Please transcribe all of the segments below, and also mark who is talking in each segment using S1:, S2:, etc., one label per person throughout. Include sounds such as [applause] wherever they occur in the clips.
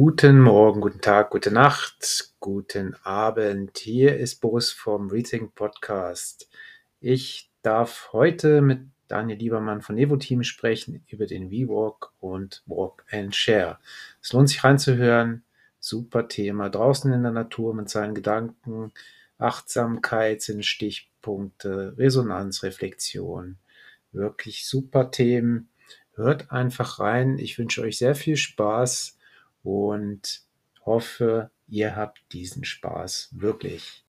S1: Guten Morgen, guten Tag, gute Nacht, guten Abend. Hier ist Boris vom Rethink Podcast. Ich darf heute mit Daniel Liebermann von Nevo Team sprechen über den WeWalk und Walk and Share. Es lohnt sich reinzuhören. Super Thema. Draußen in der Natur mit seinen Gedanken. Achtsamkeit sind Stichpunkte, Resonanz, Reflexion. Wirklich super Themen. Hört einfach rein. Ich wünsche euch sehr viel Spaß und hoffe, ihr habt diesen Spaß wirklich.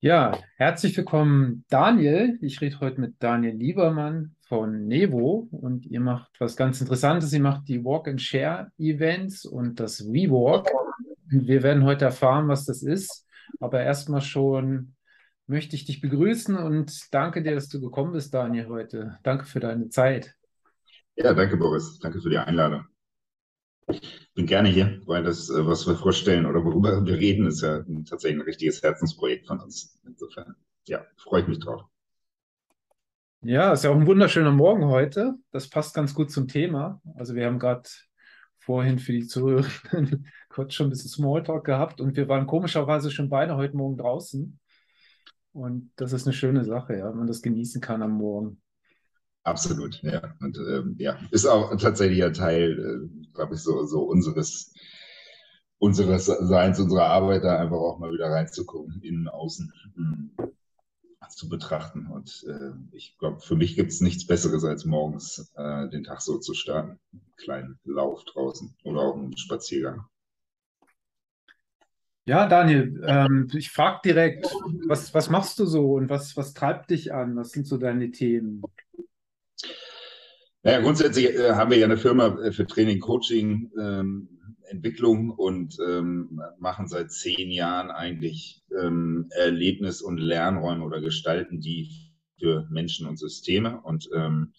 S1: Ja, herzlich willkommen, Daniel. Ich rede heute mit Daniel Liebermann von Nevo und ihr macht was ganz Interessantes. Ihr macht die Walk-and-Share-Events und das WeWalk. Wir werden heute erfahren, was das ist. Aber erstmal schon möchte ich dich begrüßen und danke dir, dass du gekommen bist, Daniel, heute. Danke für deine Zeit.
S2: Ja, danke, Boris. Danke für die Einladung. Ich bin gerne hier, weil das, äh, was wir vorstellen oder worüber wir reden, ist ja tatsächlich ein richtiges Herzensprojekt von uns. Insofern, ja, freue ich mich drauf.
S1: Ja, ist ja auch ein wunderschöner Morgen heute. Das passt ganz gut zum Thema. Also wir haben gerade vorhin für die Zuhörer [laughs] kurz schon ein bisschen Smalltalk gehabt und wir waren komischerweise schon beide heute Morgen draußen. Und das ist eine schöne Sache, ja, wenn man das genießen kann am Morgen.
S2: Absolut, ja. Und ähm, ja, ist auch tatsächlich ein Teil, äh, glaube ich, so, so unseres, unseres Seins, unserer Arbeit, da einfach auch mal wieder reinzugucken, innen, außen mh, zu betrachten. Und äh, ich glaube, für mich gibt es nichts Besseres, als morgens äh, den Tag so zu starten. Einen kleinen Lauf draußen oder auch einen Spaziergang.
S1: Ja, Daniel, ähm, ich frage direkt, was, was machst du so und was, was treibt dich an? Was sind so deine Themen?
S2: Naja, grundsätzlich äh, haben wir ja eine Firma äh, für Training, Coaching, ähm, Entwicklung und ähm, machen seit zehn Jahren eigentlich ähm, Erlebnis- und Lernräume oder gestalten die für Menschen und Systeme. Und ähm,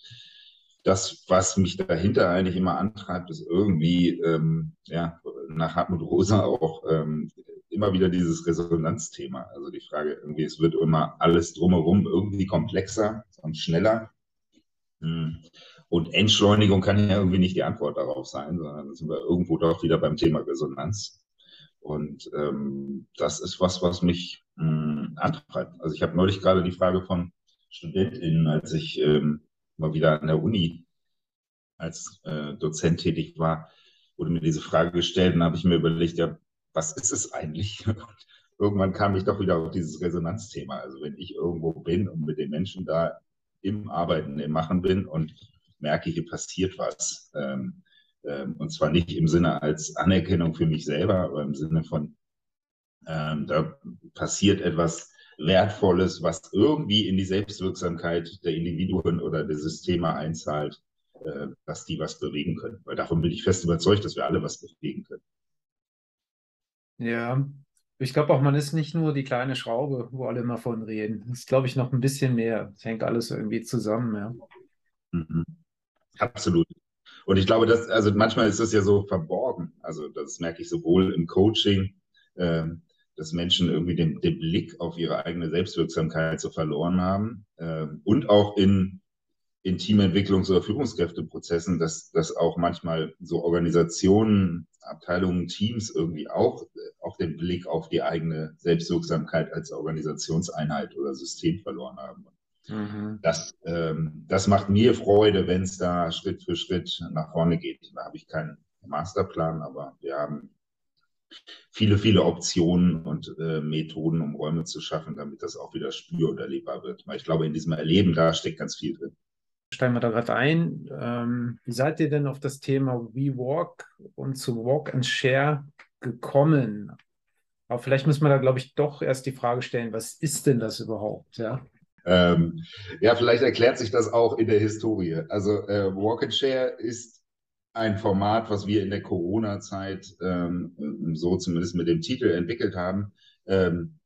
S2: das, was mich dahinter eigentlich immer antreibt, ist irgendwie ähm, ja, nach Hartmut Rosa auch ähm, immer wieder dieses Resonanzthema. Also die Frage irgendwie, es wird immer alles drumherum irgendwie komplexer und schneller. Hm. Und Entschleunigung kann ja irgendwie nicht die Antwort darauf sein, sondern sind wir irgendwo doch wieder beim Thema Resonanz. Und ähm, das ist was, was mich mh, hm, antreibt. Also ich habe neulich gerade die Frage von StudentInnen, als ich ähm, mal wieder an der Uni als äh, Dozent tätig war, wurde mir diese Frage gestellt und habe ich mir überlegt, ja, was ist es eigentlich? [laughs] Irgendwann kam ich doch wieder auf dieses Resonanzthema. Also wenn ich irgendwo bin und mit den Menschen da im Arbeiten, im Machen bin und merke, hier passiert was. Ähm, ähm, und zwar nicht im Sinne als Anerkennung für mich selber, aber im Sinne von, ähm, da passiert etwas Wertvolles, was irgendwie in die Selbstwirksamkeit der Individuen oder der Systeme einzahlt, äh, dass die was bewegen können. Weil davon bin ich fest überzeugt, dass wir alle was bewegen können.
S1: Ja, ich glaube auch, man ist nicht nur die kleine Schraube, wo alle immer von reden. Das ist, glaube ich, noch ein bisschen mehr. Es hängt alles irgendwie zusammen, ja.
S2: Mhm. Absolut. Und ich glaube, dass, also manchmal ist das ja so verborgen. Also das merke ich sowohl im Coaching, äh, dass Menschen irgendwie den, den, Blick auf ihre eigene Selbstwirksamkeit so verloren haben äh, und auch in in Teamentwicklungs- oder Führungskräfteprozessen, dass, dass auch manchmal so Organisationen, Abteilungen, Teams irgendwie auch, auch den Blick auf die eigene Selbstwirksamkeit als Organisationseinheit oder System verloren haben. Mhm. Das, ähm, das macht mir Freude, wenn es da Schritt für Schritt nach vorne geht. Da habe ich keinen Masterplan, aber wir haben viele, viele Optionen und äh, Methoden, um Räume zu schaffen, damit das auch wieder spür- und erlebbar wird. Weil ich glaube, in diesem Erleben, da steckt ganz viel drin
S1: steigen wir da gerade ein. Ähm, wie seid ihr denn auf das Thema WeWalk und zu Walk and Share gekommen? Aber vielleicht müssen wir da, glaube ich, doch erst die Frage stellen, was ist denn das überhaupt? Ja,
S2: ähm, ja vielleicht erklärt sich das auch in der Historie. Also äh, Walk and Share ist ein Format, was wir in der Corona-Zeit ähm, so zumindest mit dem Titel entwickelt haben. Ähm,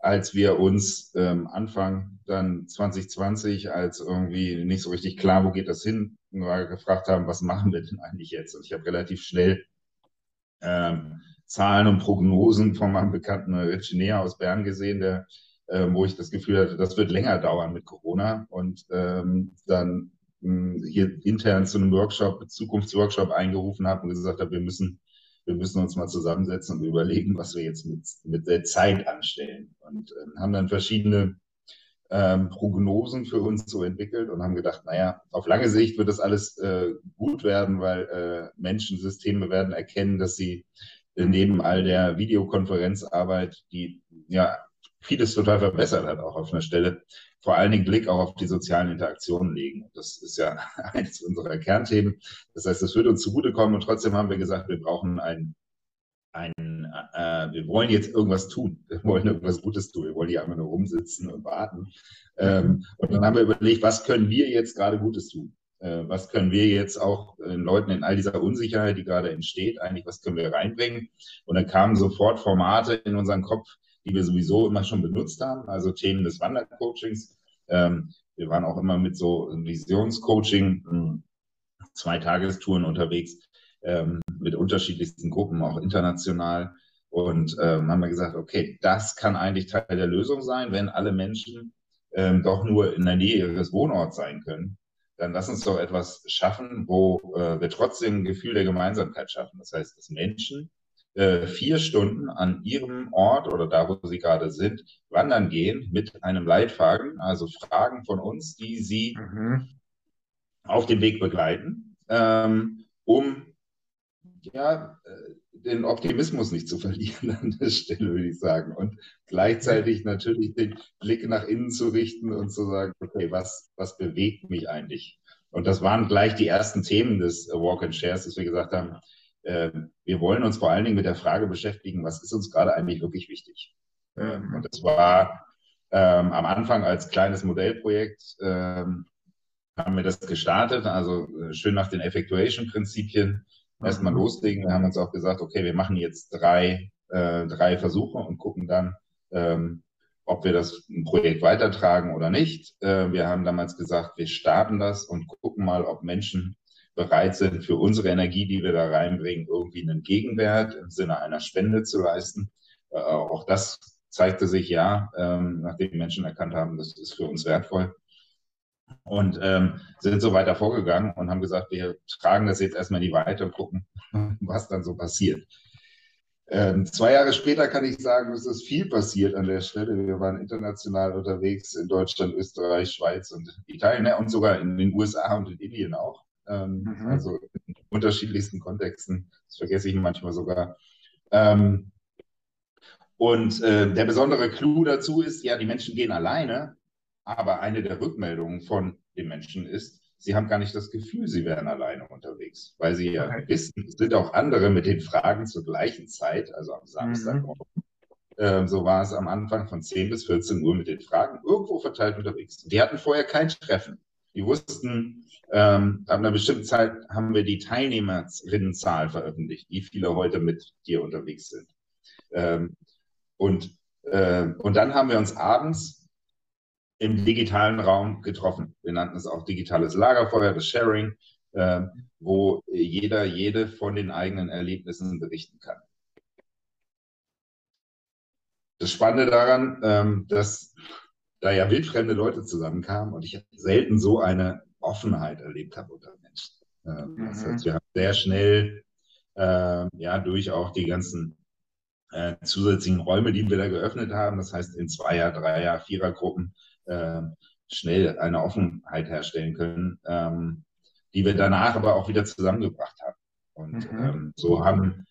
S2: als wir uns ähm, Anfang dann 2020, als irgendwie nicht so richtig klar, wo geht das hin, nur gefragt haben, was machen wir denn eigentlich jetzt? Und ich habe relativ schnell ähm, Zahlen und Prognosen von meinem bekannten Nea aus Bern gesehen, der äh, wo ich das Gefühl hatte, das wird länger dauern mit Corona und ähm, dann mh, hm, hier intern zu einem Workshop, Zukunftsworkshop eingerufen habe und gesagt habe, wir müssen, wir müssen uns mal zusammensetzen und überlegen, was wir jetzt mit, mit der Zeit anstellen. Und äh, haben dann verschiedene ähm, Prognosen für uns so entwickelt und haben gedacht, naja, auf lange Sicht wird das alles äh, gut werden, weil äh, Menschensysteme werden erkennen, dass sie neben all der Videokonferenzarbeit, die ja vieles total verbessert hat, auch auf einer Stelle, vor allen Dingen Blick auch auf die sozialen Interaktionen legen. Das ist ja [laughs] eines unserer Kernthemen. Das heißt, das wird uns zugutekommen und trotzdem haben wir gesagt, wir brauchen ein, ein äh, wir wollen jetzt irgendwas tun. Wir wollen irgendwas Gutes tun. Wir wollen hier einfach nur rumsitzen und warten. Ähm, und dann haben wir überlegt, was können wir jetzt gerade Gutes tun? Äh, was können wir jetzt auch äh, Leuten in all dieser Unsicherheit, die gerade entsteht, eigentlich, was können wir reinbringen? Und dann kamen sofort Formate in unseren Kopf, die wir sowieso immer schon benutzt haben, also Themen des Wandercoachings. Ähm, wir waren auch immer mit so Visionscoaching, hm, zwei Tagestouren unterwegs ähm, mit unterschiedlichsten Gruppen, auch international. Und ähm, haben wir gesagt, okay, das kann eigentlich Teil der Lösung sein, wenn alle Menschen ähm, doch nur in der Nähe ihres Wohnorts sein können. Dann lass uns doch etwas schaffen, wo äh, wir trotzdem ein Gefühl der Gemeinsamkeit schaffen. Das heißt, dass Menschen äh, vier Stunden an ihrem Ort oder da, wo sie gerade sind, wandern gehen mit einem Leitfaden, also Fragen von uns, die sie mhm. auf dem Weg begleiten, ähm, um ja, äh, den Optimismus nicht zu verlieren an der Stelle, würde ich sagen. Und gleichzeitig natürlich den Blick nach innen zu richten und zu sagen, okay, was, was bewegt mich eigentlich? Und das waren gleich die ersten Themen des Walk and Shares, dass wir gesagt haben, ähm, wir wollen uns vor allen Dingen mit der Frage beschäftigen, was ist uns gerade eigentlich wirklich wichtig? Ähm, und das war ähm, am Anfang als kleines Modellprojekt, ähm, haben wir das gestartet, also äh, schön nach den Effectuation-Prinzipien erstmal mhm. loslegen. Wir haben uns auch gesagt, okay, wir machen jetzt drei, äh, drei Versuche und gucken dann, ähm, ob wir das Projekt weitertragen oder nicht. Äh, wir haben damals gesagt, wir starten das und gucken mal, ob Menschen bereit sind, für unsere Energie, die wir da reinbringen, irgendwie einen Gegenwert im Sinne einer Spende zu leisten. Äh, auch das zeigte sich ja, ähm, nachdem die Menschen erkannt haben, das ist für uns wertvoll. Und ähm, sind so weiter vorgegangen und haben gesagt, wir tragen das jetzt erstmal in die Weite und gucken, [laughs] was dann so passiert. Ähm, zwei Jahre später kann ich sagen, es ist viel passiert an der Stelle. Wir waren international unterwegs in Deutschland, Österreich, Schweiz und Italien ne, und sogar in den USA und in Indien auch. Ähm, mhm. Also in unterschiedlichsten Kontexten. Das vergesse ich manchmal sogar. Ähm, und äh, der besondere Clou dazu ist, ja, die Menschen gehen alleine, aber eine der Rückmeldungen von den Menschen ist, sie haben gar nicht das Gefühl, sie wären alleine unterwegs, weil sie ja okay. wissen, es sind auch andere mit den Fragen zur gleichen Zeit, also am Samstag. Mhm. Äh, so war es am Anfang von 10 bis 14 Uhr mit den Fragen irgendwo verteilt unterwegs. Die hatten vorher kein Treffen. Die wussten, ähm, ab einer bestimmten Zeit haben wir die Teilnehmerinnenzahl veröffentlicht, wie viele heute mit dir unterwegs sind. Ähm, und, äh, und dann haben wir uns abends im digitalen Raum getroffen. Wir nannten es auch digitales Lagerfeuer, das Sharing, äh, wo jeder, jede von den eigenen Erlebnissen berichten kann. Das Spannende daran, ähm, dass da ja wildfremde Leute zusammenkamen und ich selten so eine Offenheit erlebt habe unter Menschen. Ähm, mhm. Das heißt, wir haben sehr schnell, äh, ja, durch auch die ganzen äh, zusätzlichen Räume, die wir da geöffnet haben, das heißt in Zweier-, Dreier-, Vierergruppen, äh, schnell eine Offenheit herstellen können, ähm, die wir danach aber auch wieder zusammengebracht haben. Und mhm. ähm, so haben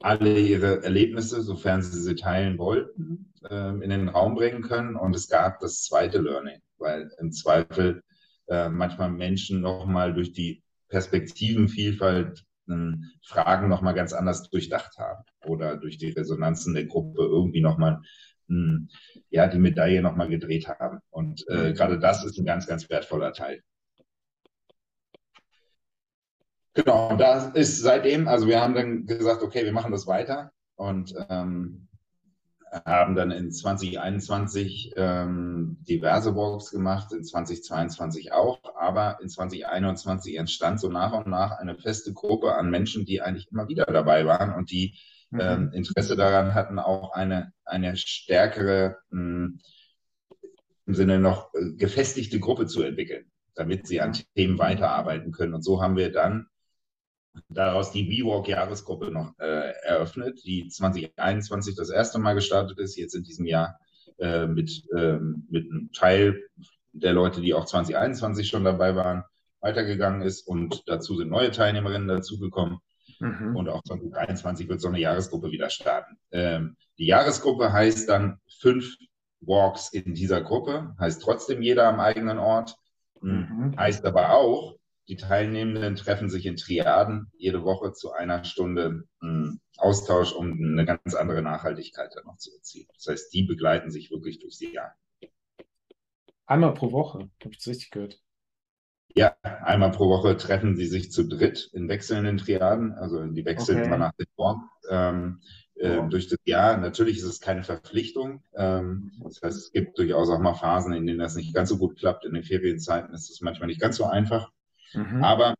S2: alle ihre Erlebnisse, sofern sie sie teilen wollten, ähm, in den Raum bringen können. Und es gab das zweite Learning, weil im Zweifel äh, manchmal Menschen nochmal durch die Perspektivenvielfalt ähm, Fragen nochmal ganz anders durchdacht haben oder durch die Resonanzen der Gruppe irgendwie nochmal hm, ja, die Medaille nochmal gedreht haben. Und äh, mhm. gerade das ist ein ganz, ganz wertvoller Teil. Genau, und da ist seitdem, also wir haben dann gesagt, okay, wir machen das weiter und ähm, haben dann in 2021 ähm, diverse Walks gemacht, in 2022 auch, aber in 2021 entstand so nach und nach eine feste Gruppe an Menschen, die eigentlich immer wieder dabei waren und die. Ähm, Interesse daran hatten, auch eine, eine stärkere mh, hm, Sinne noch äh, gefestigte Gruppe zu entwickeln, damit sie an Themen weiterarbeiten können. Und so haben wir dann daraus die WeWalk-Jahresgruppe noch äh, eröffnet, die 2021 das erste Mal gestartet ist, jetzt in diesem Jahr äh, mit, äh, mit einem Teil der Leute, die auch 2021 schon dabei waren, weitergegangen ist und dazu sind neue Teilnehmerinnen dazugekommen. Mhm. Und auch 2023 wird so eine Jahresgruppe wieder starten. Ähm, die Jahresgruppe heißt dann fünf Walks in dieser Gruppe, heißt trotzdem jeder am eigenen Ort, mhm. heißt aber auch, die Teilnehmenden treffen sich in Triaden jede Woche zu einer Stunde hm, Austausch, um eine ganz andere Nachhaltigkeit dann noch zu erzielen. Das heißt, die begleiten sich wirklich durchs Jahr.
S1: Einmal pro Woche, habe ich das richtig gehört?
S2: Ja, einmal pro Woche treffen sie sich zu dritt in wechselnden Triaden. Also die wechseln okay. immer nach dem Form ähm, äh, oh. durch das Jahr. Natürlich ist es keine Verpflichtung. Ähm, das heißt, es gibt durchaus auch mal Phasen, in denen das nicht ganz so gut klappt. In den Ferienzeiten ist es manchmal nicht ganz so einfach. Mhm. Aber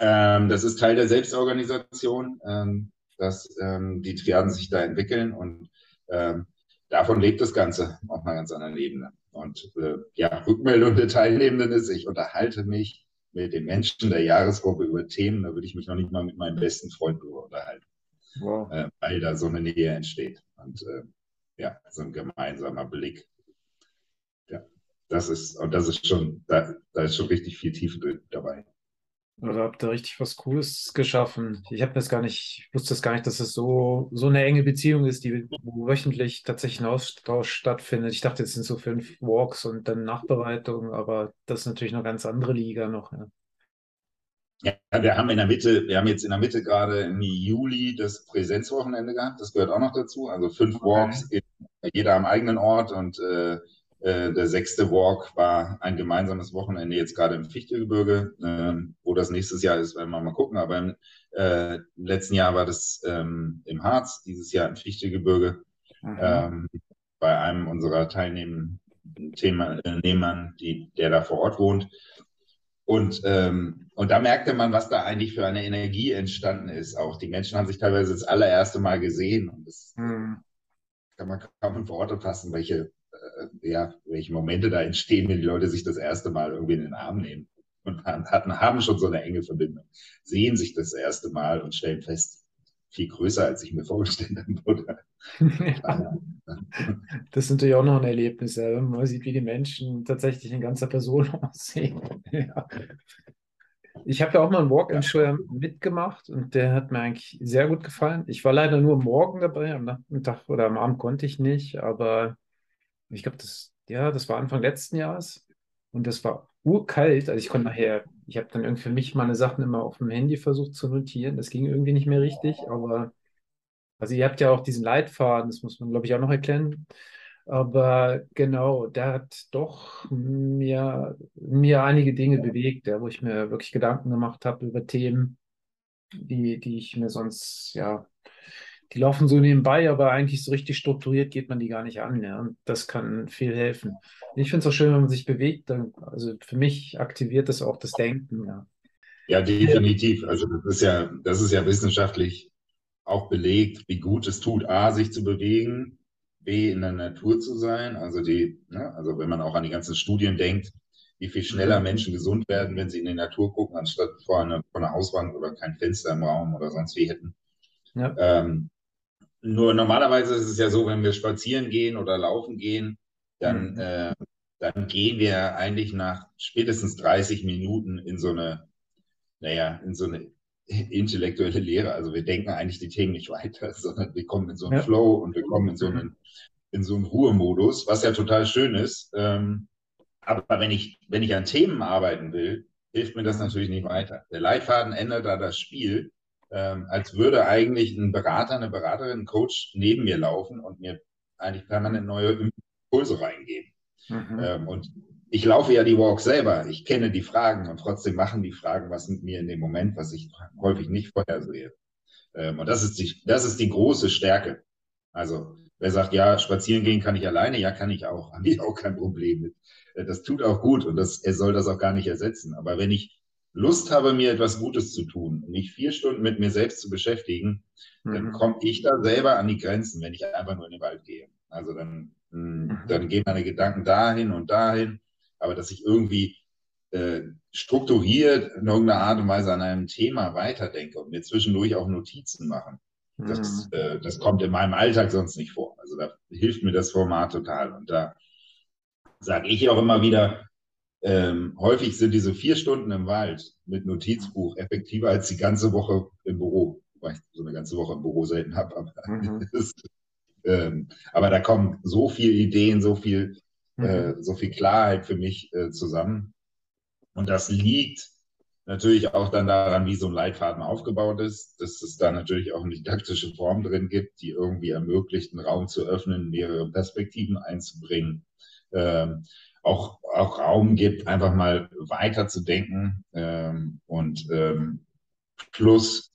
S2: ähm, das ist Teil der Selbstorganisation, ähm, dass ähm, die Triaden sich da entwickeln und ähm, davon lebt das Ganze auf einer ganz anderen Ebene. Und äh, ja, Rückmeldung der Teilnehmenden ist, ich unterhalte mich mit den Menschen der Jahresgruppe über Themen, da würde ich mich noch nicht mal mit meinem besten Freund drüber unterhalten, wow. äh, weil da so eine Nähe entsteht. Und äh, ja, so ein gemeinsamer Blick das ist, und das ist schon, da, da ist schon richtig viel Tiefe dabei.
S1: Oder habt ihr richtig was Cooles geschaffen? Ich habe das gar nicht, ich wusste das gar nicht, dass es so, so eine enge Beziehung ist, die wöchentlich tatsächlich ein Austausch stattfindet. Ich dachte, es sind so fünf Walks und dann Nachbereitung, aber das ist natürlich eine ganz andere Liga noch. Ja.
S2: Ja, wir haben in der Mitte, wir haben jetzt in der Mitte gerade im Juli das Präsenzwochenende gehabt. Das gehört auch noch dazu. Also fünf okay. Walks, in, jeder am eigenen Ort und äh, der sechste Walk war ein gemeinsames Wochenende jetzt gerade im Fichtegebirge. Äh, wo das nächstes Jahr ist, werden wir mal gucken. Aber im äh, letzten Jahr war das ähm, im Harz, dieses Jahr im Fichtegebirge. Mhm. Ähm, bei einem unserer Teilnehmern, die, der da vor Ort wohnt. Und, ähm, und da merkte man, was da eigentlich für eine Energie entstanden ist. Auch die Menschen haben sich teilweise das allererste Mal gesehen. Und das mhm. kann man kaum in Worte fassen, welche äh, ja, welche Momente da entstehen, wenn die Leute sich das erste Mal irgendwie in den Arm nehmen und hatten, haben schon so eine enge Verbindung, sehen sich das erste Mal und stellen fest, viel größer, als ich mir vorgestellt habe.
S1: Ja. [laughs] Das ist natürlich auch noch ein Erlebnis, ja. man sieht, wie die Menschen tatsächlich in ganzer Person [laughs] aussehen. Ja. Ich habe ja auch mal einen Walk-in-Show mitgemacht und der hat mir eigentlich sehr gut gefallen. Ich war leider nur morgen dabei, am Nachmittag oder am Abend konnte ich nicht, aber ich glaube, das, ja, das war Anfang letzten Jahres und das war urkalt. Also ich konnte nachher, ich habe dann irgendwie für mich meine Sachen immer auf dem Handy versucht zu notieren. Das ging irgendwie nicht mehr richtig, aber also ihr habt ja auch diesen Leitfaden, das muss man, glaube ich, auch noch erklären. Aber genau, der hat doch mir, mir einige Dinge bewegt, ja, wo ich mir wirklich Gedanken gemacht habe über Themen, die, die ich mir sonst ja die laufen so nebenbei, aber eigentlich so richtig strukturiert geht man die gar nicht an. Ja. Und das kann viel helfen. Ich finde es auch schön, wenn man sich bewegt. Dann, also für mich aktiviert das auch das Denken. Ja,
S2: ja definitiv. Also das ist ja, das ist ja wissenschaftlich auch belegt, wie gut es tut, A, sich zu bewegen, B, in der Natur zu sein. Also die, ne, also wenn man auch an die ganzen Studien denkt, wie viel schneller. Menschen gesund werden, wenn sie in die Natur gucken, anstatt vor einer, vor einer Hauswand oder kein Fenster im Raum oder sonst wie hätten. Ja. Ähm, nur normalerweise ist es ja so, wenn wir spazieren gehen oder laufen gehen, dann, mhm. äh, dann gehen wir eigentlich nach spätestens 30 Minuten in so eine, naja, in so eine intellektuelle Lehre. Also wir denken eigentlich die Themen nicht weiter, [laughs] sondern wir kommen in so einen ja. Flow und wir kommen in so einen, in so einen Ruhemodus, was ja total schön ist. Ähm, aber wenn ich, wenn ich an Themen arbeiten will, hilft mir das mhm. natürlich nicht weiter. Der Leitfaden ändert da das Spiel ähm, als würde eigentlich ein Berater, eine Beraterin, ein Coach neben mir laufen und mir eigentlich permanent neue Impulse reingeben. Mhm. Ähm, und ich laufe ja die Walks selber. Ich kenne die Fragen und trotzdem machen die Fragen was mit mir in dem Moment, was ich häufig nicht vorhersehe. Ähm, und das ist die, das ist die große Stärke. Also, wer sagt, ja, spazieren gehen kann ich alleine, ja, kann ich auch. [laughs] Habe ich auch kein Problem mit. Äh, das tut auch gut und das, er soll das auch gar nicht ersetzen. Aber wenn ich Lust habe, mir etwas Gutes zu tun, mich vier Stunden mit mir selbst zu beschäftigen, mhm. dann komme ich da selber an die Grenzen, wenn ich einfach nur in den Wald gehe. Also dann Hm, mhm. Dann gehen meine Gedanken dahin und dahin, aber dass ich irgendwie äh, strukturiert in irgendeiner Art und Weise an einem Thema weiterdenke und mir zwischendurch auch Notizen machen. Das, mhm. äh, das kommt in meinem Alltag sonst nicht vor. Also da hilft mir das Format total. Und da sage ich auch immer wieder, ähm, häufig sind diese vier Stunden im Wald mit Notizbuch effektiver als die ganze Woche im Büro. Weil ich so eine ganze Woche im Büro selten habe. Aber, [laughs] mhm. ähm, aber da kommen so viele Ideen, so viel, mhm. äh, so viel Klarheit für mich äh, zusammen. Und das liegt natürlich auch dann daran, wie so ein Leitfaden aufgebaut ist, dass es da natürlich auch eine didaktische Form drin gibt, die irgendwie ermöglicht, einen Raum zu öffnen, mehrere Perspektiven einzubringen. Ähm, auch, auch Raum gibt, einfach mal weiterzudenken ähm, und ähm, plus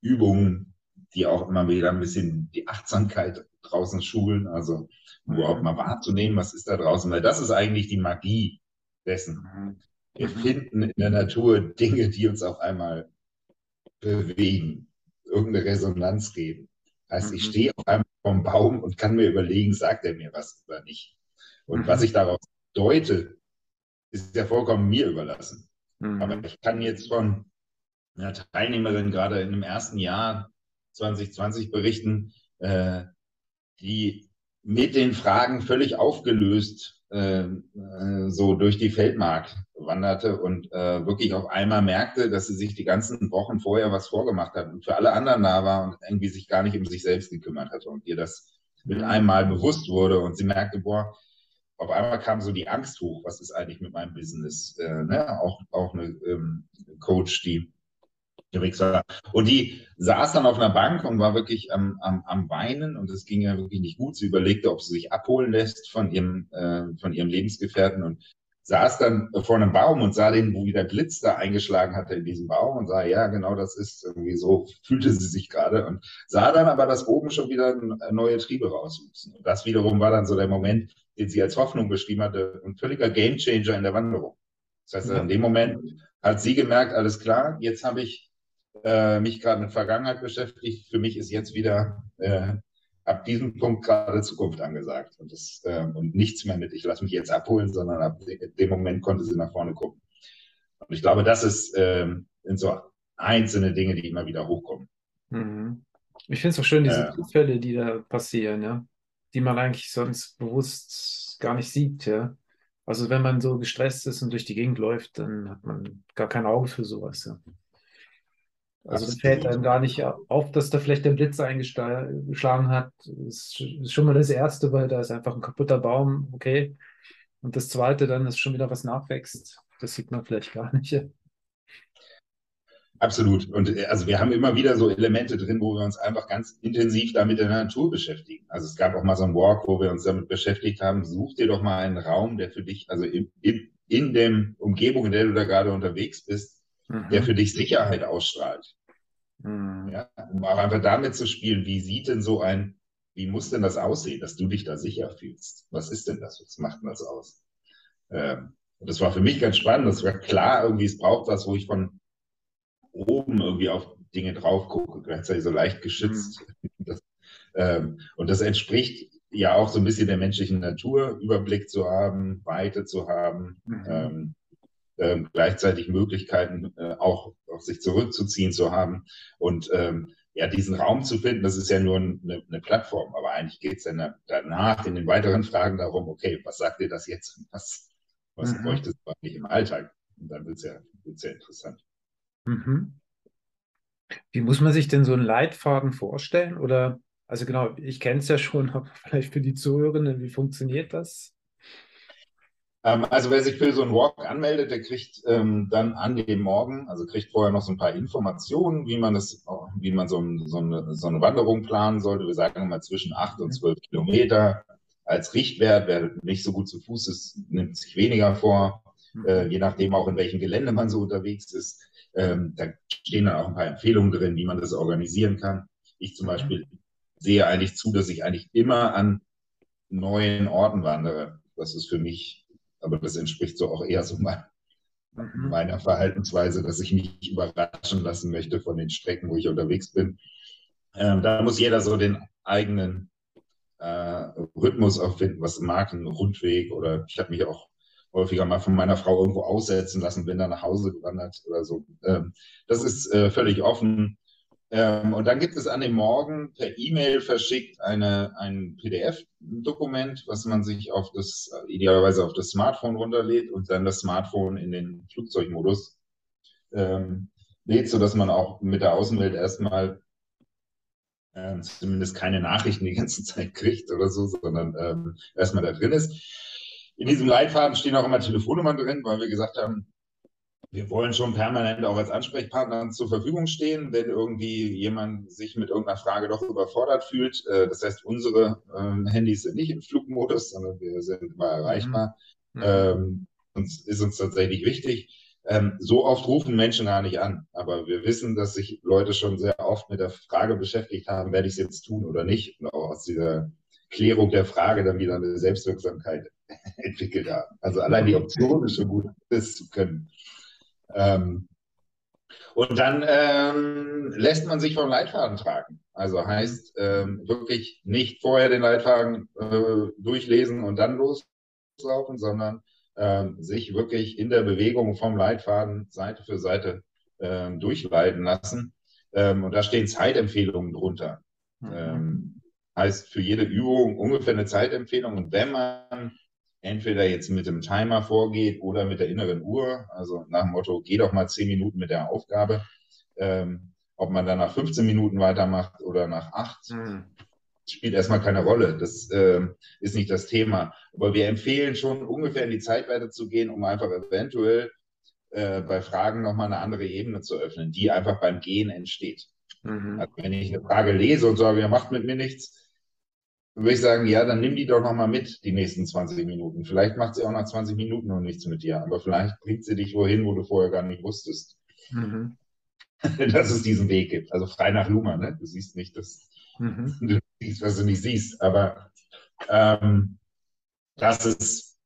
S2: Übungen, die auch immer wieder ein bisschen die Achtsamkeit draußen schulen, also überhaupt mal wahrzunehmen, was ist da draußen, weil das ist eigentlich die Magie dessen. Mhm. Wir mhm. finden in der Natur Dinge, die uns auf einmal bewegen, irgendeine Resonanz geben. Heißt, ich mhm. stehe auf einmal vom Baum und kann mir überlegen, sagt er mir was oder nicht. Und mhm. was ich daraus deute, ist ja vollkommen mir überlassen. Mhm. Aber ich kann jetzt von einer Teilnehmerin gerade in dem ersten Jahr 2020 berichten, äh, die mit den Fragen völlig aufgelöst äh, äh, so durch die Feldmark wanderte und äh, wirklich auf einmal merkte, dass sie sich die ganzen Wochen vorher was vorgemacht hat und für alle anderen da war und irgendwie sich gar nicht um sich selbst gekümmert hatte und ihr das mit mhm. einmal bewusst wurde und sie merkte, boah, auf einmal kam so die Angst hoch, was ist eigentlich mit meinem Business? Äh, ne? Auch, auch eine ähm, Coach, die. Und die saß dann auf einer Bank und war wirklich am, am, am Weinen und es ging ja wirklich nicht gut. Sie überlegte, ob sie sich abholen lässt von ihrem, äh, von ihrem Lebensgefährten und saß dann vor einem Baum und sah den, wo wieder Blitz da eingeschlagen hatte in diesem Baum und sah, ja, genau das ist irgendwie so, [laughs] fühlte sie sich gerade und sah dann aber, dass oben schon wieder neue Triebe rauswuchsen. Und das wiederum war dann so der Moment, den sie als Hoffnung beschrieben hatte, ein völliger Gamechanger in der Wanderung. Das heißt, in dem Moment hat sie gemerkt, alles klar, jetzt habe ich äh, mich gerade mit Vergangenheit beschäftigt. Für mich ist jetzt wieder äh, ab diesem Punkt gerade Zukunft angesagt und, das, äh, und nichts mehr mit, ich lasse mich jetzt abholen, sondern ab dem Moment konnte sie nach vorne gucken. Und ich glaube, das ist, äh, sind so einzelne Dinge, die immer wieder hochkommen.
S1: Mhm. Ich finde es auch schön, diese Zufälle, die da passieren, ja, die man eigentlich sonst bewusst gar nicht sieht, ja. Also wenn man so gestresst ist und durch die Gegend läuft, dann hat man gar kein Auge für sowas, ja. Also das fällt einem gar nicht auf, dass da vielleicht der Blitz eingeschlagen hat. Das ist schon mal das Erste, weil da ist einfach ein kaputter Baum, okay. Und das Zweite dann, dass schon wieder was nachwächst. Das sieht man vielleicht gar nicht.
S2: Absolut. Und äh, also wir haben immer wieder so Elemente drin, wo wir uns einfach ganz intensiv damit in der Natur beschäftigen. Also es gab auch mal so einen Walk, wo wir uns damit beschäftigt haben, such dir doch mal einen Raum, der für dich, also in, in, in der Umgebung, in der du da gerade unterwegs bist, mhm. der für dich Sicherheit ausstrahlt. Mhm. Ja, um auch einfach damit zu spielen, wie sieht denn so ein, wie muss denn das aussehen, dass du dich da sicher fühlst? Was ist denn das? Was macht denn das aus? Ähm, und das war für mich ganz spannend. Das war klar, irgendwie, es braucht was, wo ich von oben irgendwie auf Dinge drauf gucke, gleichzeitig so leicht geschützt. Mhm. [laughs] Das, ähm, und das entspricht ja auch so ein bisschen der menschlichen Natur, Überblick zu haben, Weite zu haben. Mhm. Ähm, äh, gleichzeitig Möglichkeiten äh, auch, auch sich zurückzuziehen zu haben und ähm, ja, diesen Raum zu finden, das ist ja nur eine, eine Plattform, aber eigentlich geht es dann danach in den weiteren Fragen darum, okay, was sagt ihr das jetzt? Was, was mhm. bräuchte es eigentlich im Alltag? Und dann wird es ja, wird's ja interessant.
S1: Mhm. Wie muss man sich denn so einen Leitfaden vorstellen? Oder, also genau, ich kenne es ja schon, [laughs] aber vielleicht für die Zuhörenden, wie funktioniert das?
S2: Ähm, also wer sich für so einen Walk anmeldet, der kriegt ähm, dann an dem Morgen, also kriegt vorher noch so ein paar Informationen, wie man das, wie man so, ein, so, eine, so eine Wanderung planen sollte. Wir sagen mal zwischen acht und zwölf Kilometer als Richtwert. Wer nicht so gut zu Fuß ist, nimmt sich weniger vor, äh, je nachdem auch in welchem Gelände man so unterwegs ist. Ähm, da stehen dann auch ein paar Empfehlungen drin, wie man das organisieren kann. Ich zum Beispiel sehe eigentlich zu, dass ich eigentlich immer an neuen Orten wandere. Das ist für mich aber das entspricht so auch eher so mein, mhm. meiner Verhaltensweise, dass ich mich überraschen lassen möchte von den Strecken, wo ich unterwegs bin. Ähm, da muss jeder so den eigenen äh, Rhythmus auch finden, was mag, ein Rundweg oder ich habe mich auch häufiger mal von meiner Frau irgendwo aussetzen lassen, bin dann nach Hause gewandert oder so. Ähm, das ist äh, völlig offen. Ähm, und dann gibt es an dem Morgen per E-Mail verschickt eine, ein PDF-Dokument, was man sich auf das, idealerweise auf das Smartphone runterlädt und dann das Smartphone in den Flugzeugmodus ähm, lädt, sodass man auch mit der Außenwelt erstmal äh, zumindest keine Nachrichten die ganze Zeit [laughs] kriegt oder so, sondern ähm, erstmal da drin ist. In diesem Leitfaden stehen auch immer Telefonnummern drin, weil wir gesagt haben, wir wollen schon permanent auch als Ansprechpartner zur Verfügung stehen, wenn irgendwie jemand sich mit irgendeiner Frage doch überfordert fühlt. Äh, das heißt, unsere ähm, Handys sind nicht im Flugmodus, sondern wir sind immer erreichbar. Mhm. Ähm, uns ist uns tatsächlich wichtig. Ähm, so oft rufen Menschen gar nicht an, aber wir wissen, dass sich Leute schon sehr oft mit der Frage beschäftigt haben, werde ich es jetzt tun oder nicht? Und auch aus dieser Klärung der Frage dann wieder eine Selbstwirksamkeit entwickelt haben. Also allein die Option ist schon gut, das zu können. Ähm, und dann ähm, lässt man sich vom Leitfaden tragen. Also heißt ähm, wirklich nicht vorher den Leitfaden äh, durchlesen und dann loslaufen, sondern ähm, sich wirklich in der Bewegung vom Leitfaden Seite für Seite ähm, durchleiten lassen. Ähm, und da stehen Zeitempfehlungen drunter. Mhm. Ähm, heißt für jede Übung ungefähr eine Zeitempfehlung. Und wenn man entweder jetzt mit dem Timer vorgeht oder mit der inneren Uhr, also nach dem Motto, geh doch mal zehn Minuten mit der Aufgabe, ähm, ob man dann nach 15 Minuten weitermacht oder nach acht, mhm spielt erstmal keine Rolle. Das äh, ist nicht das Thema. Aber wir empfehlen schon, ungefähr in die Zeitweite zu gehen, um einfach eventuell äh, bei Fragen nochmal eine andere Ebene zu öffnen, die einfach beim Gehen entsteht. Mhm. Also wenn ich eine Frage lese und sage, ihr macht mit mir nichts, würde ich sagen, ja, dann nimm die doch nochmal mit, die nächsten 20 Minuten. Vielleicht macht sie auch nach 20 Minuten noch nichts mit dir, aber vielleicht bringt sie dich wohin, wo du vorher gar nicht wusstest. Mhm. [laughs] Dass es diesen Weg gibt. Also frei nach Luma, ne? Du siehst nicht, dass mhm. [laughs] du siehst, was du nicht siehst. Aber ähm, das ist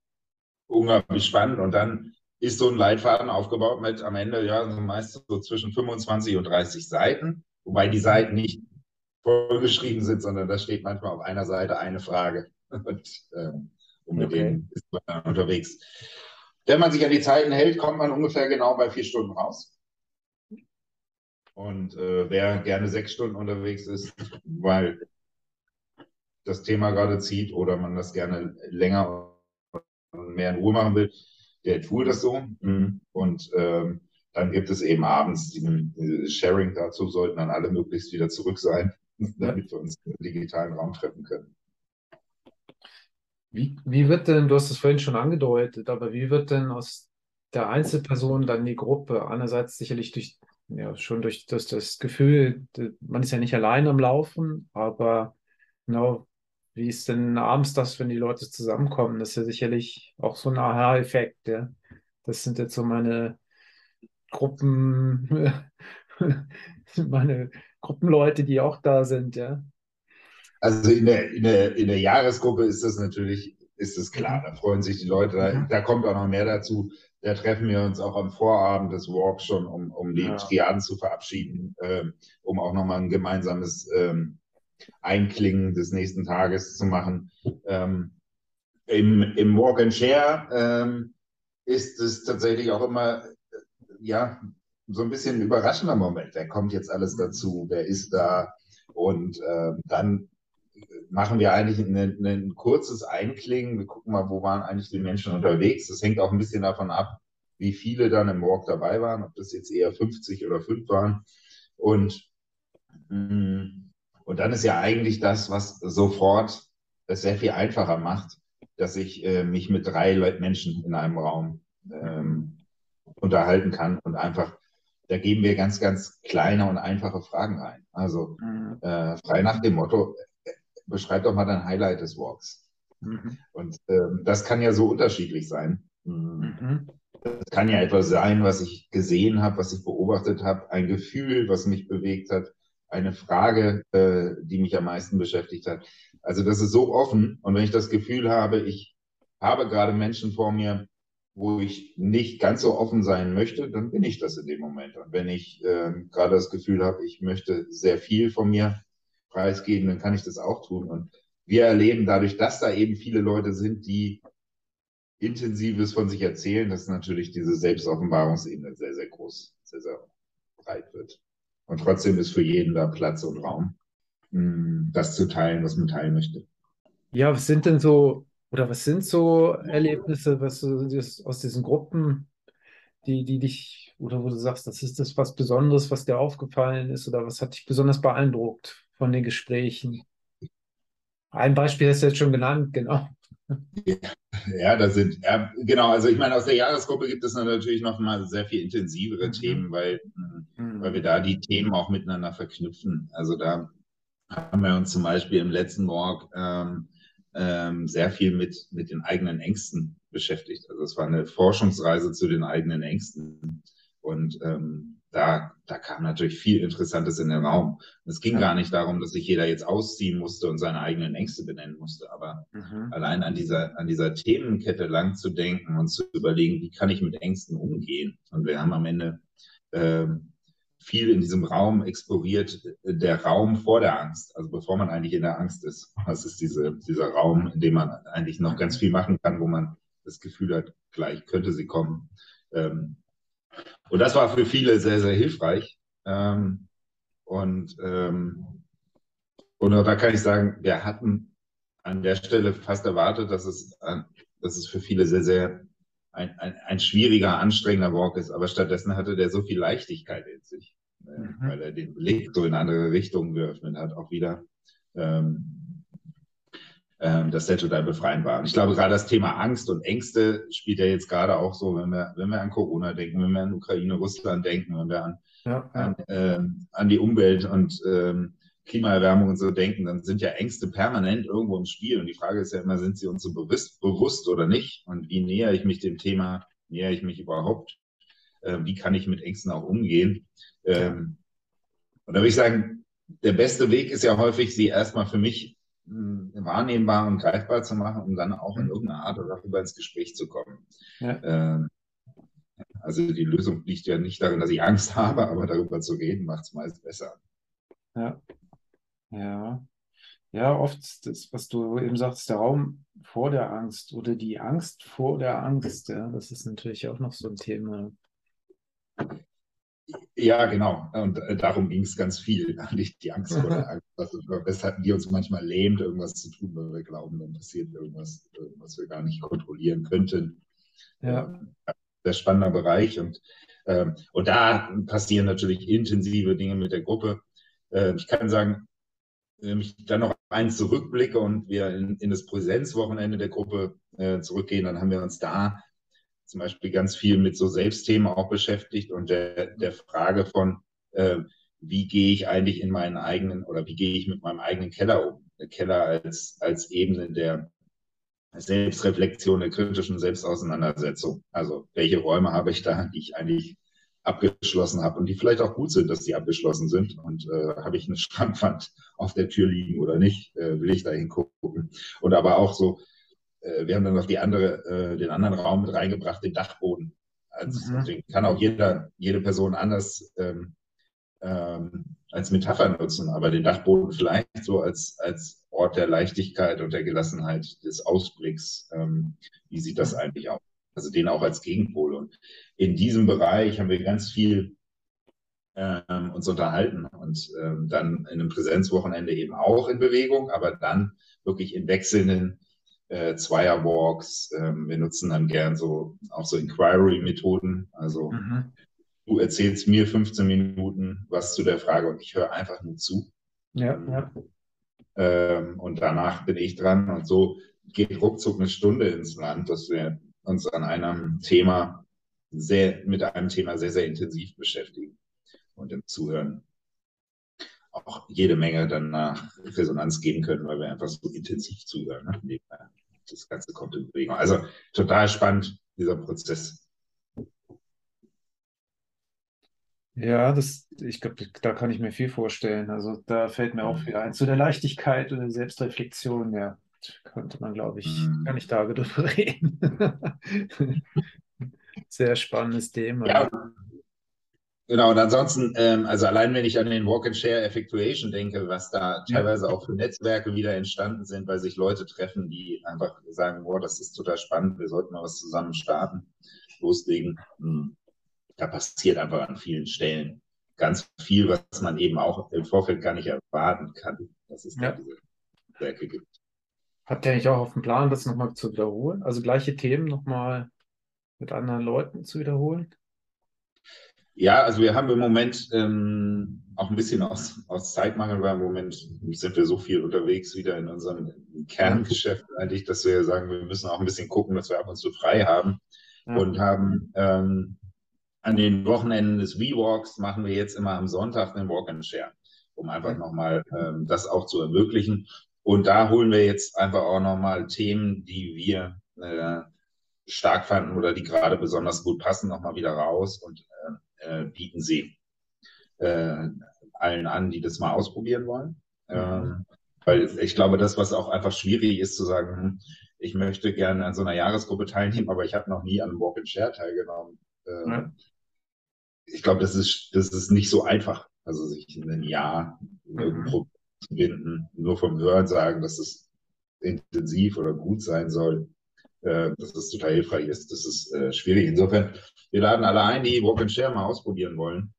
S2: unglaublich spannend. Und dann ist so ein Leitfaden aufgebaut mit am Ende, ja, meist so zwischen 25 und 30 Seiten, wobei die Seiten nicht vollgeschrieben sind, sondern da steht manchmal auf einer Seite eine Frage. [laughs] Und, ähm, und mit okay. denen ist man dann unterwegs. Wenn man sich an die Zeiten hält, kommt man ungefähr genau bei vier Stunden raus. Und äh, wer gerne sechs Stunden unterwegs ist, weil das Thema gerade zieht oder man das gerne länger und mehr in Ruhe machen will, der tut das so. Mhm. Und ähm, dann gibt es eben abends die, Sharing dazu, sollten dann alle möglichst wieder zurück sein, damit wir uns im digitalen Raum treffen können.
S1: Wie, wie wird denn, du hast es vorhin schon angedeutet, aber wie wird denn aus der Einzelperson dann die Gruppe? Einerseits sicherlich durch, ja, schon durch das, das Gefühl, man ist ja nicht allein am Laufen, aber genau, wie ist denn abends das, wenn die Leute zusammenkommen? Das ist ja sicherlich auch so ein Aha-Effekt. Ja? Das sind jetzt so meine Gruppen, [laughs] meine Gruppenleute, die auch da sind. Ja?
S2: Also in der, in, der, in der Jahresgruppe ist das natürlich, ist das klar. Da freuen sich die Leute. Da, mhm. da kommt auch noch mehr dazu. Da treffen wir uns auch am Vorabend des Walks schon, um, um die ja. Triaden zu verabschieden, äh, um auch nochmal ein gemeinsames ähm, Einklingen des nächsten Tages zu machen. Ähm, im, Im Walk and Share ähm, ist es tatsächlich auch immer, ja, so ein bisschen ein überraschender Moment. Wer kommt jetzt alles dazu? Wer ist da? Und äh, dann machen wir eigentlich ein, ein kurzes Einklingen. Wir gucken mal, wo waren eigentlich die Menschen unterwegs. Das hängt auch ein bisschen davon ab, wie viele dann im Walk dabei waren, ob das jetzt eher 50 oder 5 waren. Und mm, und dann ist ja eigentlich das, was sofort es sehr viel einfacher macht, dass ich äh, mich mit drei Menschen in einem Raum ähm, unterhalten kann und einfach, da geben wir ganz, ganz kleine und einfache Fragen rein. Also mhm. äh, frei nach dem Motto, äh, beschreib doch mal dein Highlight des Walks. Mhm. Und ähm, das kann ja so unterschiedlich sein. Mhm. mhm. Das kann ja etwas sein, was ich gesehen habe, was ich beobachtet habe, ein Gefühl, was mich bewegt hat, eine Frage, äh, die mich am meisten beschäftigt hat. Also das ist so offen und wenn ich das Gefühl habe, ich habe gerade Menschen vor mir, wo ich nicht ganz so offen sein möchte, dann bin ich das in dem Moment. Und wenn ich äh, gerade das Gefühl habe, ich möchte sehr viel von mir preisgeben, dann kann ich das auch tun. Und wir erleben dadurch, dass da eben viele Leute sind, die Intensives von sich erzählen, dass natürlich diese Selbstoffenbarungsebene sehr, sehr groß, sehr, sehr breit wird. Und trotzdem ist für jeden da Platz und Raum, hm, das zu teilen, was man teilen möchte.
S1: Ja, was sind denn so, oder was sind so Erlebnisse, was du aus diesen Gruppen, die, die dich, oder wo du sagst, das ist das was Besonderes, was dir aufgefallen ist, oder was hat dich besonders beeindruckt von den Gesprächen? Ein Beispiel hast du jetzt schon genannt, genau.
S2: Ja, da sind, ja, genau, also ich meine, aus der Jahresgruppe gibt es natürlich noch mal sehr viel intensivere mhm. Themen, weil, mhm. weil wir da die Themen auch miteinander verknüpfen. Also da haben wir uns zum Beispiel im letzten Walk ähm, ähm, sehr viel mit, mit den eigenen Ängsten beschäftigt. Also es war eine Forschungsreise zu den eigenen Ängsten. Und ähm, da, da kam natürlich viel Interessantes in den Raum. Es ging ja. gar nicht darum, dass sich jeder jetzt ausziehen musste und seine eigenen Ängste benennen musste, aber mhm. allein an dieser, an dieser Themenkette lang zu denken und zu überlegen, wie kann ich mit Ängsten umgehen? Und wir haben am Ende äh, viel in diesem Raum exploriert, der Raum vor der Angst, also bevor man eigentlich in der Angst ist. Was ist diese, dieser Raum, in dem man eigentlich noch ganz viel machen kann, wo man das Gefühl hat, gleich könnte sie kommen. Ähm, und das war für viele sehr, sehr hilfreich. Ähm, und, ähm, und da kann ich sagen, wir hatten an der Stelle fast erwartet, dass es, dass es für viele sehr, sehr ein, ein, ein schwieriger, anstrengender Walk ist. Aber stattdessen hatte der so viel Leichtigkeit in sich, äh, mhm. weil er den Blick so in andere Richtungen geöffnet hat, auch wieder. Ähm, ähm, dass der total befreiend war. Und ich glaube, gerade das Thema Angst und Ängste spielt ja jetzt gerade auch so, wenn wir, wenn wir an Corona denken, wenn wir an Ukraine, Russland denken, wenn wir an, ja. an, ähm, an die Umwelt und ähm, Klimaerwärmung und so denken, dann sind ja Ängste permanent irgendwo im Spiel. Und die Frage ist ja immer, sind sie uns so bewusst, bewusst oder nicht? Und wie näher ich mich dem Thema, näher ich mich überhaupt? Äh, wie kann ich mit Ängsten auch umgehen? Ähm, und da würde ich sagen, der beste Weg ist ja häufig, sie erstmal für mich wahrnehmbar und greifbar zu machen, um dann auch in irgendeiner Art darüber ins Gespräch zu kommen. Ja. Ähm, also die Lösung liegt ja nicht darin, dass ich Angst [laughs] habe, aber darüber zu reden macht es meist besser.
S1: Ja. Ja. Ja, oft das, was du eben sagst, der Raum vor der Angst oder die Angst vor der Angst, ja, das ist natürlich auch noch so ein Thema.
S2: Ja, genau. Und äh, darum ging es ganz viel. [laughs] Nicht die Angst vor der [laughs] Angst, was, weshalb die uns manchmal lähmt, irgendwas zu tun, weil wir glauben, dann passiert irgendwas, was wir gar nicht kontrollieren könnten. Ja. Ähm, sehr spannender Bereich. Und, ähm, und da passieren natürlich intensive Dinge mit der Gruppe. Äh, ich kann sagen, wenn ich dann noch eins zurückblicke und wir in, in das Präsenzwochenende der Gruppe äh, zurückgehen, dann haben wir uns da zum Beispiel ganz viel mit so Selbstthemen auch beschäftigt und der, der Frage von, äh, wie gehe ich eigentlich in meinen eigenen oder wie gehe ich mit meinem eigenen Keller um? Keller als, als Ebene der Selbstreflexion, der kritischen Selbstauseinandersetzung. Also welche Räume habe ich da, die ich eigentlich abgeschlossen habe und die vielleicht auch gut sind, dass die abgeschlossen sind. Und äh, habe ich eine Schrankwand auf der Tür liegen oder nicht, äh, will ich da hingucken. Und aber auch so, äh, wir haben dann noch die andere, äh, den anderen Raum mit reingebracht, den Dachboden. Also, mhm. Den kann auch jeder, jede Person anders ähm, ähm, als Metapher nutzen, aber den Dachboden vielleicht so als, als Ort der Leichtigkeit und der Gelassenheit, des Ausblicks. Ähm, wie sieht das eigentlich aus? Also den auch als Gegenpol. Und in diesem Bereich haben wir ganz viel ähm, uns unterhalten und ähm, dann in einem Präsenzwochenende eben auch in Bewegung, aber dann wirklich in wechselnden äh, Zweierwalks. Ähm, wir nutzen dann gern so auch so Inquiry-Methoden. Also mhm. du erzählst mir 15 Minuten was zu der Frage und ich höre einfach nur zu. Ja, ja. Ähm, und danach bin ich dran und so geht ruckzuck eine Stunde ins Land, dass wir uns an einem Thema sehr, mit einem Thema sehr, sehr intensiv beschäftigen und im Zuhören auch jede Menge dann nach Resonanz geben können, weil wir einfach so intensiv zuhören. Ne? Das Ganze kommt in Bewegung. Also total spannend, dieser Prozess.
S1: Ja, das, ich glaube, da kann ich mir viel vorstellen. Also da fällt mir auch viel ein. Zu der Leichtigkeit und der Selbstreflexion, ja, könnte man, glaube ich, mhm. gar nicht Tage drüber [laughs] reden. Sehr spannendes Thema.
S2: Ja, Genau, und ansonsten, ähm, also allein wenn ich an den Walk-and-Share Effectuation denke, was da teilweise auch für Netzwerke wieder entstanden sind, weil sich Leute treffen, die einfach sagen, boah, das ist total spannend, wir sollten mal was zusammen starten, loslegen. Hm. Da passiert einfach an vielen Stellen ganz viel, was man eben auch im Vorfeld gar nicht erwarten kann, dass es ja. da diese Werke gibt.
S1: Habt ihr eigentlich auch auf dem Plan, das nochmal zu wiederholen? Also gleiche Themen nochmal mit anderen Leuten zu wiederholen?
S2: Ja, also wir haben im Moment ähm, auch ein bisschen aus, aus Zeitmangel, weil im Moment sind wir so viel unterwegs wieder in unserem Kerngeschäft eigentlich, dass wir sagen, wir müssen auch ein bisschen gucken, dass wir ab und zu frei haben ja. und haben ähm, an den Wochenenden des WeWalks machen wir jetzt immer am Sonntag den Walk and Share, um einfach nochmal ähm, das auch zu ermöglichen. Und da holen wir jetzt einfach auch nochmal Themen, die wir äh, stark fanden oder die gerade besonders gut passen, nochmal wieder raus und äh, bieten sie äh, allen an, die das mal ausprobieren wollen. Mhm. Ähm, weil ich glaube, das, was auch einfach schwierig ist, zu sagen, hm, ich möchte gerne an so einer Jahresgruppe teilnehmen, aber ich habe noch nie an einem Walk and Share teilgenommen. Ähm, ja. Ich glaube, das ist, das ist nicht so einfach. Also sich in ein Jahr irgendwo mhm. Zu binden, nur vom Hören sagen, dass es intensiv oder gut sein soll, äh, dass es total hilfreich ist. Das ist äh, schwierig. Insofern wir laden alle ein, die Walk and Share mal ausprobieren wollen.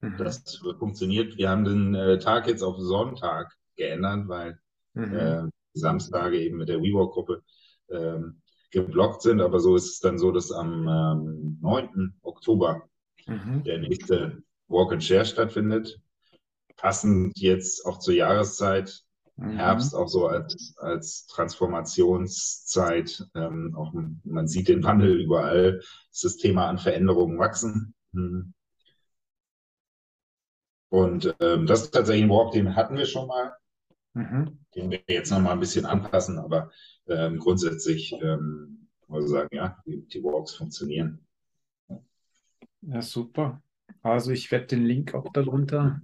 S2: Mhm. Das funktioniert. Wir haben den äh, Tag jetzt auf Sonntag geändert, weil mhm. Samstage eben mit der WeWalk-Gruppe ähm, geblockt sind. Aber so ist es dann so, dass am ähm, 9. Oktober mhm. der nächste Walk and Share stattfindet. Passend jetzt auch zur Jahreszeit Mhm. Herbst auch so als, als Transformationszeit. Ähm, auch, man sieht den Wandel überall. Ist das Thema an Veränderungen wachsen. Mhm. Und ähm, das ist tatsächlich ein Walk, den hatten wir schon mal. Mhm. Den wir jetzt noch mal ein bisschen anpassen, aber ähm, grundsätzlich ähm, muss ich sagen, ja, die, die Walks funktionieren.
S1: Ja, super. Also ich werde den Link auch darunter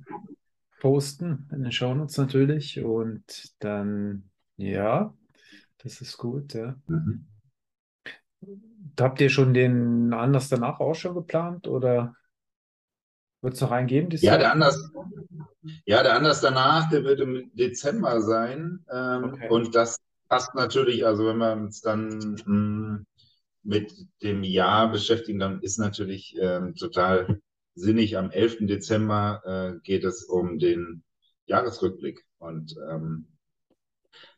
S1: posten in den Shownotes natürlich. Und dann, ja, das ist gut, ja. Mhm. Habt ihr schon den Anlass danach auch schon geplant oder wird es noch einen geben?
S2: Ja, der Anlass, ja, der Anlass danach, der wird im Dezember sein. Ähm, okay. Und das passt natürlich, also wenn wir uns dann mh, hm, mit dem Jahr beschäftigen, dann ist natürlich ähm, total sinnig. Am 11. Dezember äh, geht es um den Jahresrückblick. Und ähm,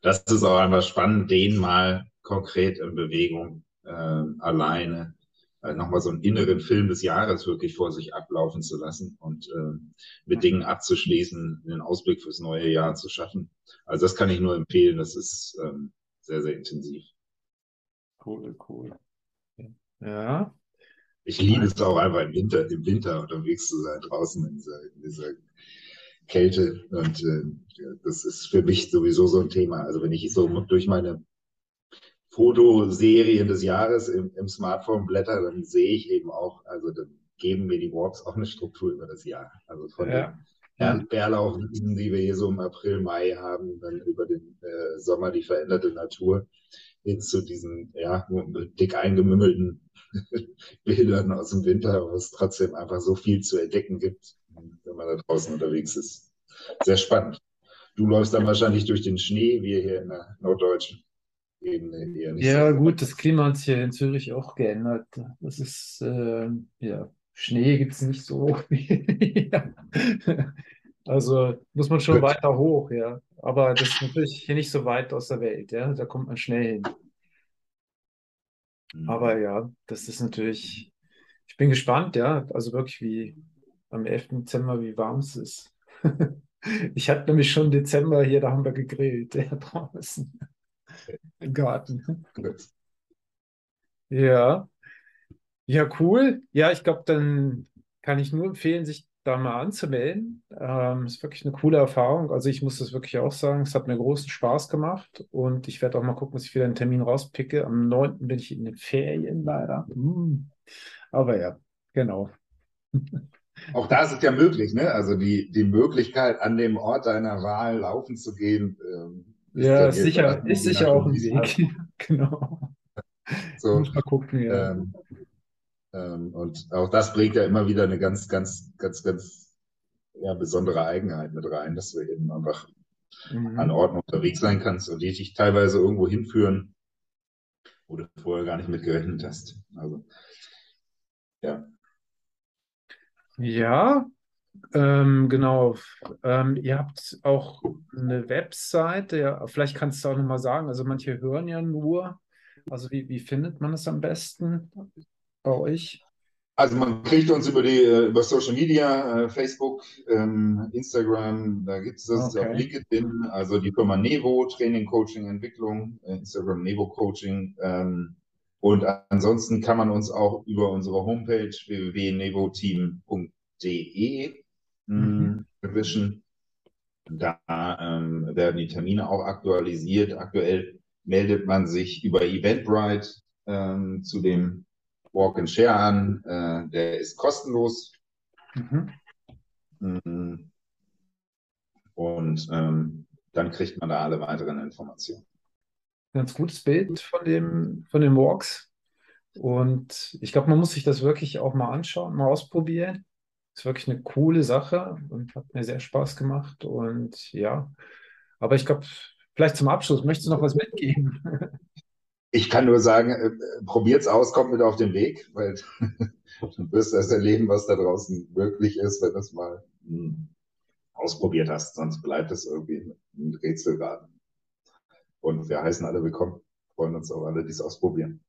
S2: das ist auch einfach spannend, den mal konkret in Bewegung äh, alleine äh, nochmal so einen inneren Film des Jahres wirklich vor sich ablaufen zu lassen und äh, mit Dingen abzuschließen, einen Ausblick fürs neue Jahr zu schaffen. Also das kann ich nur empfehlen. Das ist ähm, sehr, sehr intensiv.
S1: Cool, cool. Ja,
S2: ich liebe es auch einfach im Winter, im Winter unterwegs zu sein, draußen in dieser, in dieser Kälte. Und äh, das ist für mich sowieso so ein Thema. Also wenn ich so durch meine Fotoserien des Jahres im, im Smartphone blätter, dann sehe ich eben auch, also dann geben mir die Walks auch eine Struktur über das Jahr. Also von ja. den Bärlauchwiesen, die wir hier so im April, Mai haben, dann über den äh, Sommer die veränderte Natur hin zu diesen ja, dick eingemümmelten [laughs] Bildern aus dem Winter, wo es trotzdem einfach so viel zu entdecken gibt, wenn man da draußen unterwegs ist. Sehr spannend. Du läufst dann wahrscheinlich durch den Schnee, wir hier in der norddeutschen Ebene
S1: eher nicht. Ja, so gut, das Klima hat sich ja in Zürich auch geändert. Das ist, äh, ja, Schnee gibt es nicht so. [laughs] also muss man schon gut. weiter hoch, ja. Aber das ist natürlich hier nicht so weit aus der Welt, ja. Da kommt man schnell hin. Aber mhm. ja, das ist natürlich, ich bin gespannt, ja, also wirklich wie am 11. Dezember, wie warm es ist. [laughs] Ich hatte nämlich schon Dezember hier, da haben wir gegrillt, [laughs] ja, draußen im Garten. Ja, ja, cool. Ja, ich glaube, dann kann ich nur empfehlen, sich da mal anzumelden. Ähm, ist wirklich eine coole Erfahrung. Also ich muss das wirklich auch sagen, es hat mir großen Spaß gemacht und ich werde auch mal gucken, dass ich wieder einen Termin rauspicke. Am 9. bin ich in den Ferien leider. Hm. Aber ja, genau. [laughs]
S2: Auch da ist es ja möglich, ne? Also die, die Möglichkeit, an dem Ort deiner Wahl laufen zu gehen.
S1: Ähm, ist ja, ist sicher, ist sicher auch ein Weg. [laughs] genau.
S2: So, mal gucken, ja. Ähm, und auch das bringt ja immer wieder eine ganz, ganz, ganz, ganz ja, besondere Eigenheit mit rein, dass du eben einfach mhm. an Orten unterwegs sein kannst und die dich teilweise irgendwo hinführen, wo du vorher gar nicht mit gerechnet hast. Also, ja.
S1: Ja, ähm, genau. Ähm, ihr habt auch eine Webseite, ja, vielleicht kannst du auch nochmal sagen, also manche hören ja nur, also wie, wie findet man es am besten bei euch?
S2: Also man kriegt uns über die äh, über Social Media, äh, Facebook, ähm, Instagram, da gibt es das okay. auf LinkedIn, also die Firma Nevo, Training, Coaching, Entwicklung, äh, Instagram Nevo Coaching. Ähm, und ansonsten kann man uns auch über unsere Homepage www.nevoteam.de mhm. erwischen. Da ähm, werden die Termine auch aktualisiert. Aktuell meldet man sich über Eventbrite ähm, zu dem Walk and Share an. Äh, der ist kostenlos. Mhm. Mm. Und ähm, dann kriegt man da alle weiteren Informationen.
S1: Ganz gutes Bild von, dem, von den Walks. Und ich glaube, man muss sich das wirklich auch mal anschauen, mal ausprobieren. Ist wirklich eine coole Sache und hat mir sehr Spaß gemacht. Und ja, aber ich glaube, vielleicht zum Abschluss, möchtest du noch was mitgeben? [laughs]
S2: Ich kann nur sagen, äh, probiert's aus, kommt mit auf den Weg, weil [laughs] du wirst erst erleben, was da draußen möglich ist, wenn du es mal hm, ausprobiert hast. Sonst bleibt es irgendwie ein Rätselraten. Und wir heißen alle willkommen, freuen uns auch alle, die es ausprobieren.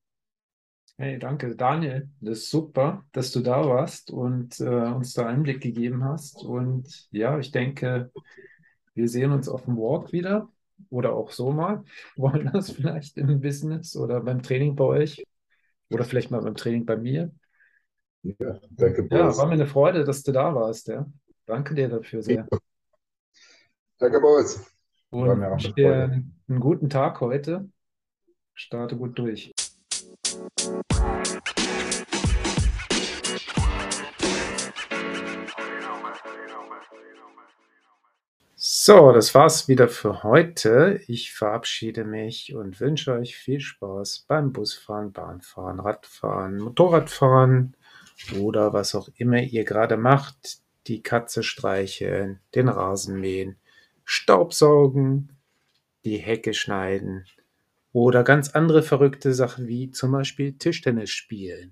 S1: Hey, danke, Daniel. Das ist super, dass du da warst und äh, uns da Einblick gegeben hast. Und ja, ich denke, wir sehen uns auf dem Walk wieder oder auch so mal. [laughs] Wollen das vielleicht im Business oder beim Training bei euch oder vielleicht mal beim Training bei mir.
S2: Ja, danke.
S1: Ja, war mir eine Freude, dass du da warst. Ja. Danke dir dafür sehr.
S2: Danke, Boris.
S1: Und dir einen guten Tag heute. Starte gut durch. So, das war's wieder für heute. Ich verabschiede mich und wünsche euch viel Spaß beim Busfahren, Bahnfahren, Radfahren, Motorradfahren oder was auch immer ihr gerade macht. Die Katze streicheln, den Rasen mähen, Staubsaugen, die Hecke schneiden oder ganz andere verrückte Sachen wie zum Beispiel Tischtennis spielen.